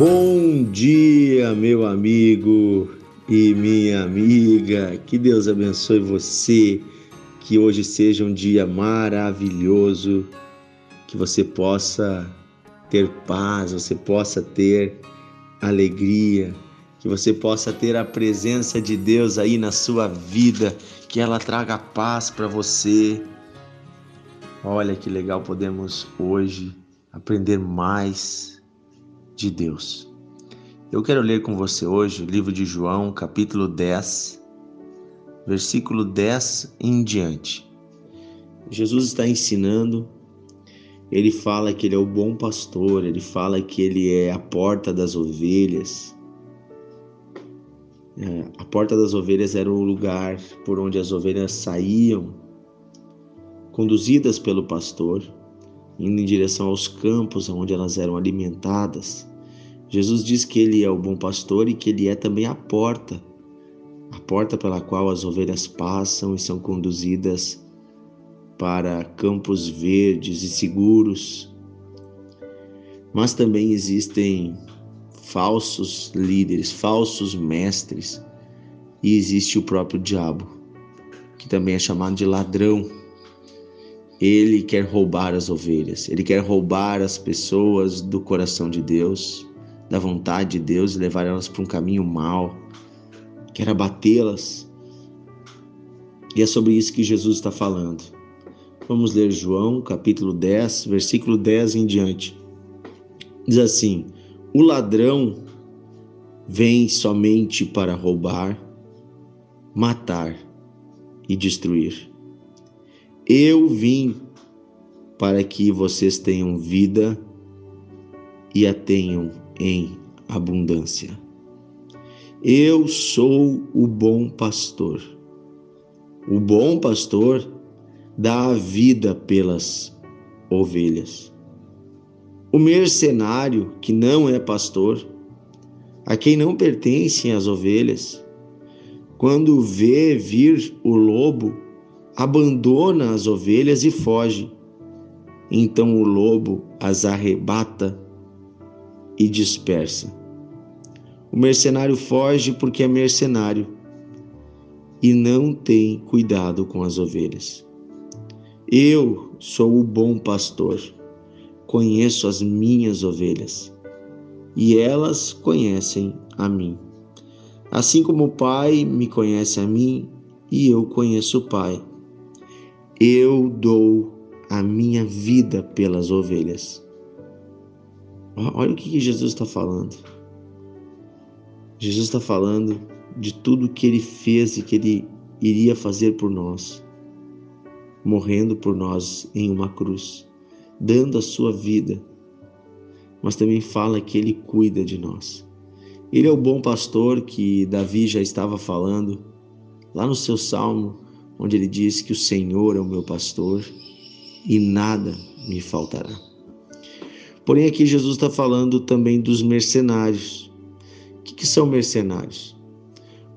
Bom dia, meu amigo e minha amiga. Que Deus abençoe você. Que hoje seja um dia maravilhoso. Que você possa ter paz, você possa ter alegria, que você possa ter a presença de Deus aí na sua vida, que ela traga paz para você. Olha que legal podemos hoje aprender mais de Deus. Eu quero ler com você hoje o livro de João, capítulo 10, versículo 10 em diante. Jesus está ensinando, ele fala que ele é o bom pastor, ele fala que ele é a porta das ovelhas. É, a porta das ovelhas era o lugar por onde as ovelhas saíam, conduzidas pelo pastor, indo em direção aos campos onde elas eram alimentadas. Jesus diz que ele é o bom pastor e que ele é também a porta, a porta pela qual as ovelhas passam e são conduzidas para campos verdes e seguros. Mas também existem falsos líderes, falsos mestres, e existe o próprio diabo, que também é chamado de ladrão. Ele quer roubar as ovelhas, ele quer roubar as pessoas do coração de Deus da vontade de Deus e levar elas para um caminho mau, quer abatê-las. E é sobre isso que Jesus está falando. Vamos ler João, capítulo 10, versículo 10 em diante. Diz assim: O ladrão vem somente para roubar, matar e destruir. Eu vim para que vocês tenham vida e a tenham em abundância. Eu sou o bom pastor. O bom pastor dá a vida pelas ovelhas. O mercenário, que não é pastor, a quem não pertencem as ovelhas, quando vê vir o lobo, abandona as ovelhas e foge. Então o lobo as arrebata e dispersa. O mercenário foge porque é mercenário e não tem cuidado com as ovelhas. Eu sou o bom pastor, conheço as minhas ovelhas e elas conhecem a mim. Assim como o Pai me conhece a mim e eu conheço o Pai, eu dou a minha vida pelas ovelhas. Olha o que Jesus está falando. Jesus está falando de tudo que ele fez e que ele iria fazer por nós, morrendo por nós em uma cruz, dando a sua vida, mas também fala que ele cuida de nós. Ele é o bom pastor que Davi já estava falando lá no seu salmo, onde ele diz que o Senhor é o meu pastor e nada me faltará. Porém, aqui Jesus está falando também dos mercenários. O que, que são mercenários?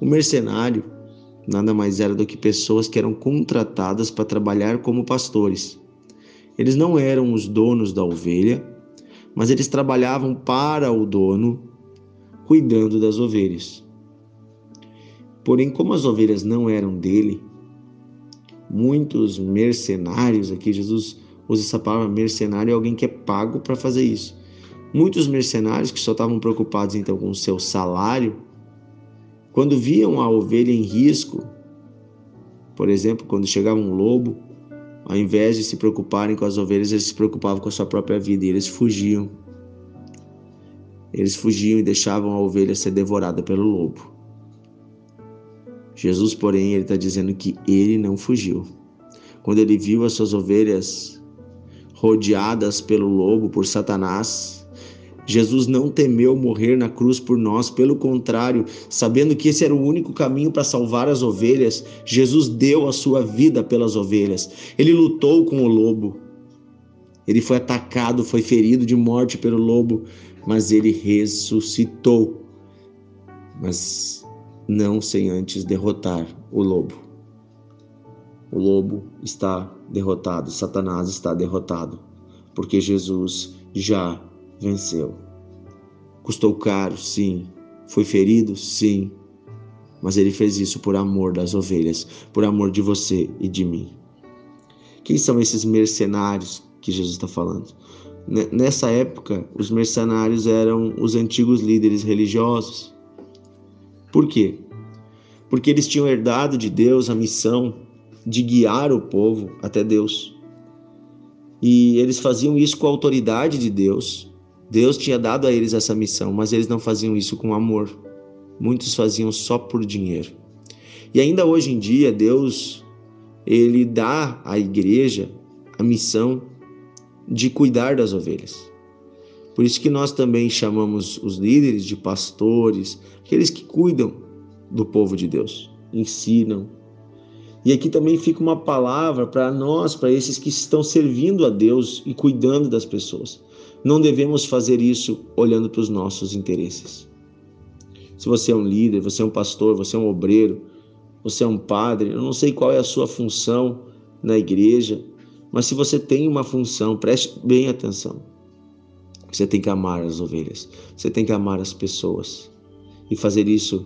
O mercenário nada mais era do que pessoas que eram contratadas para trabalhar como pastores. Eles não eram os donos da ovelha, mas eles trabalhavam para o dono, cuidando das ovelhas. Porém, como as ovelhas não eram dele, muitos mercenários, aqui Jesus usa essa palavra mercenário, é alguém que é pago para fazer isso. Muitos mercenários que só estavam preocupados então com o seu salário, quando viam a ovelha em risco, por exemplo, quando chegava um lobo, ao invés de se preocuparem com as ovelhas, eles se preocupavam com a sua própria vida e eles fugiam. Eles fugiam e deixavam a ovelha ser devorada pelo lobo. Jesus, porém, ele está dizendo que ele não fugiu. Quando ele viu as suas ovelhas rodeadas pelo lobo, por Satanás. Jesus não temeu morrer na cruz por nós, pelo contrário, sabendo que esse era o único caminho para salvar as ovelhas, Jesus deu a sua vida pelas ovelhas. Ele lutou com o lobo. Ele foi atacado, foi ferido de morte pelo lobo, mas ele ressuscitou. Mas não sem antes derrotar o lobo. O lobo está derrotado, Satanás está derrotado, porque Jesus já venceu. Custou caro, sim. Foi ferido, sim. Mas ele fez isso por amor das ovelhas, por amor de você e de mim. Quem são esses mercenários que Jesus está falando? Nessa época, os mercenários eram os antigos líderes religiosos. Por quê? Porque eles tinham herdado de Deus a missão de guiar o povo até Deus. E eles faziam isso com a autoridade de Deus. Deus tinha dado a eles essa missão, mas eles não faziam isso com amor. Muitos faziam só por dinheiro. E ainda hoje em dia, Deus ele dá à igreja a missão de cuidar das ovelhas. Por isso que nós também chamamos os líderes de pastores, aqueles que cuidam do povo de Deus, ensinam. E aqui também fica uma palavra para nós, para esses que estão servindo a Deus e cuidando das pessoas. Não devemos fazer isso olhando para os nossos interesses. Se você é um líder, você é um pastor, você é um obreiro, você é um padre, eu não sei qual é a sua função na igreja, mas se você tem uma função, preste bem atenção. Você tem que amar as ovelhas, você tem que amar as pessoas e fazer isso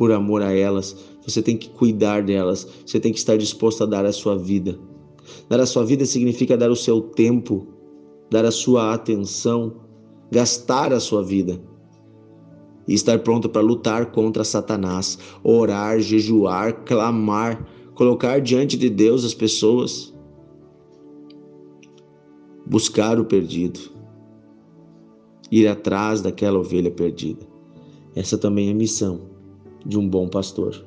por amor a elas. Você tem que cuidar delas, você tem que estar disposto a dar a sua vida. Dar a sua vida significa dar o seu tempo, dar a sua atenção, gastar a sua vida e estar pronto para lutar contra Satanás, orar, jejuar, clamar, colocar diante de Deus as pessoas, buscar o perdido, ir atrás daquela ovelha perdida. Essa também é missão de um bom pastor.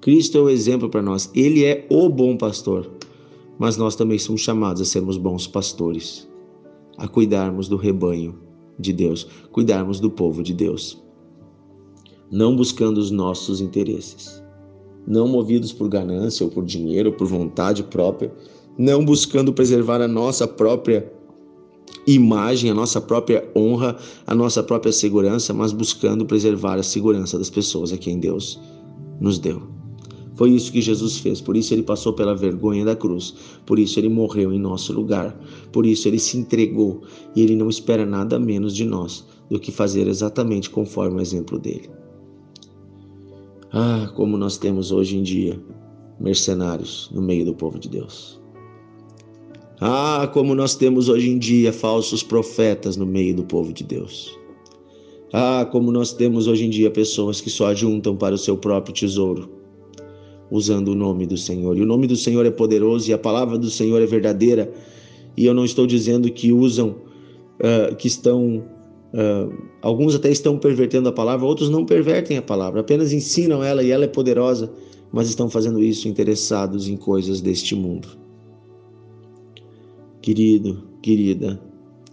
Cristo é o exemplo para nós, ele é o bom pastor, mas nós também somos chamados a sermos bons pastores, a cuidarmos do rebanho de Deus, cuidarmos do povo de Deus. Não buscando os nossos interesses, não movidos por ganância ou por dinheiro ou por vontade própria, não buscando preservar a nossa própria imagem, a nossa própria honra, a nossa própria segurança, mas buscando preservar a segurança das pessoas a quem Deus nos deu. Foi isso que Jesus fez, por isso ele passou pela vergonha da cruz, por isso ele morreu em nosso lugar, por isso ele se entregou e ele não espera nada menos de nós do que fazer exatamente conforme o exemplo dele. Ah, como nós temos hoje em dia mercenários no meio do povo de Deus. Ah, como nós temos hoje em dia falsos profetas no meio do povo de Deus. Ah, como nós temos hoje em dia pessoas que só ajuntam para o seu próprio tesouro, usando o nome do Senhor. E o nome do Senhor é poderoso e a palavra do Senhor é verdadeira. E eu não estou dizendo que usam, uh, que estão Uh, alguns até estão pervertendo a palavra, outros não pervertem a palavra, apenas ensinam ela e ela é poderosa, mas estão fazendo isso interessados em coisas deste mundo. Querido, querida,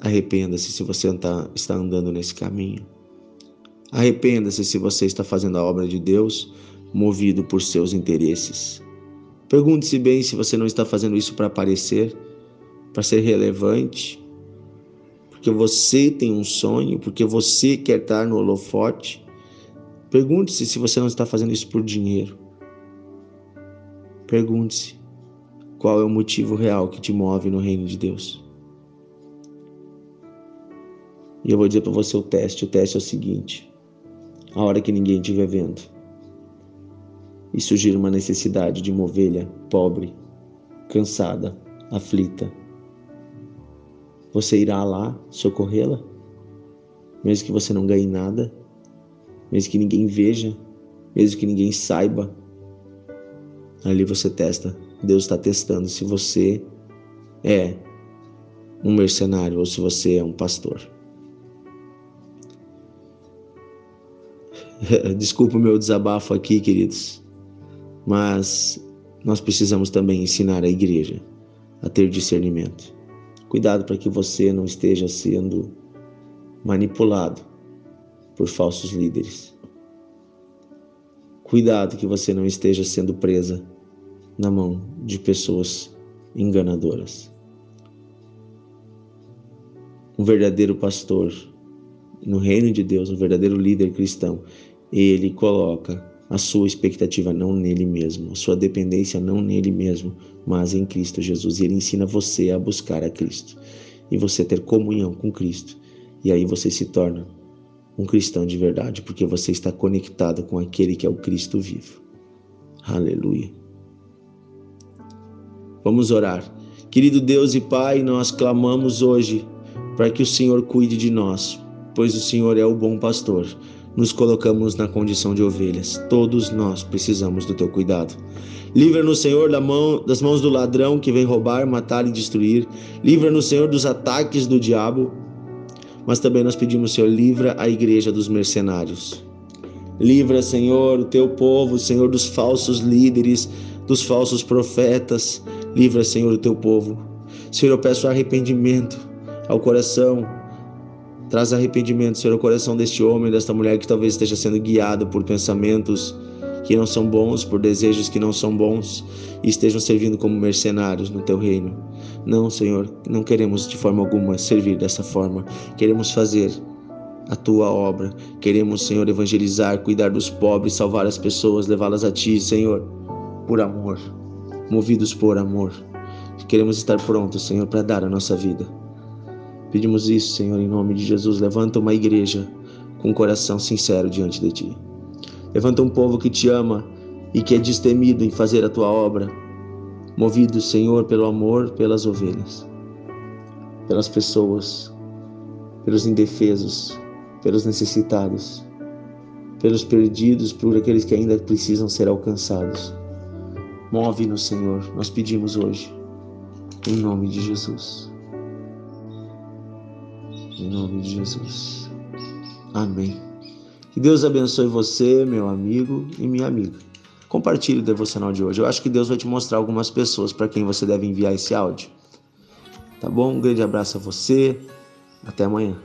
arrependa-se se você tá, está andando nesse caminho. Arrependa-se se você está fazendo a obra de Deus movido por seus interesses. Pergunte-se bem se você não está fazendo isso para aparecer, para ser relevante, porque você tem um sonho, porque você quer estar no holofote. Pergunte-se se você não está fazendo isso por dinheiro. Pergunte-se qual é o motivo real que te move no reino de Deus. E eu vou dizer para você o teste. O teste é o seguinte: a hora que ninguém estiver vendo e surgir uma necessidade de uma ovelha pobre, cansada, aflita, você irá lá socorrê-la? Mesmo que você não ganhe nada, mesmo que ninguém veja, mesmo que ninguém saiba, ali você testa. Deus está testando se você é um mercenário ou se você é um pastor. Desculpa o meu desabafo aqui, queridos, mas nós precisamos também ensinar a igreja a ter discernimento. Cuidado para que você não esteja sendo manipulado por falsos líderes. Cuidado que você não esteja sendo presa na mão de pessoas enganadoras. Um verdadeiro pastor no reino de Deus, um verdadeiro líder cristão, ele coloca a sua expectativa não nele mesmo, a sua dependência não nele mesmo, mas em Cristo Jesus. E ele ensina você a buscar a Cristo e você ter comunhão com Cristo. E aí você se torna um cristão de verdade, porque você está conectado com aquele que é o Cristo vivo. Aleluia. Vamos orar. Querido Deus e Pai, nós clamamos hoje para que o Senhor cuide de nós, pois o Senhor é o bom pastor. Nos colocamos na condição de ovelhas. Todos nós precisamos do teu cuidado. Livra-nos, Senhor, da mão, das mãos do ladrão que vem roubar, matar e destruir. Livra-nos, Senhor, dos ataques do diabo. Mas também nós pedimos, Senhor, livra a igreja dos mercenários. Livra, Senhor, o teu povo, Senhor, dos falsos líderes, dos falsos profetas. Livra, Senhor, o teu povo. Senhor, eu peço arrependimento ao coração. Traz arrependimento, Senhor, ao coração deste homem, desta mulher que talvez esteja sendo guiado por pensamentos que não são bons, por desejos que não são bons e estejam servindo como mercenários no teu reino. Não, Senhor, não queremos de forma alguma servir dessa forma. Queremos fazer a tua obra. Queremos, Senhor, evangelizar, cuidar dos pobres, salvar as pessoas, levá-las a ti, Senhor, por amor, movidos por amor. Queremos estar prontos, Senhor, para dar a nossa vida. Pedimos isso, Senhor, em nome de Jesus. Levanta uma igreja com um coração sincero diante de ti. Levanta um povo que te ama e que é destemido em fazer a tua obra, movido, Senhor, pelo amor pelas ovelhas, pelas pessoas, pelos indefesos, pelos necessitados, pelos perdidos, por aqueles que ainda precisam ser alcançados. Move-nos, Senhor, nós pedimos hoje, em nome de Jesus. Em nome de Jesus. Amém. Que Deus abençoe você, meu amigo e minha amiga. Compartilhe o devocional de hoje. Eu acho que Deus vai te mostrar algumas pessoas para quem você deve enviar esse áudio. Tá bom? Um grande abraço a você. Até amanhã.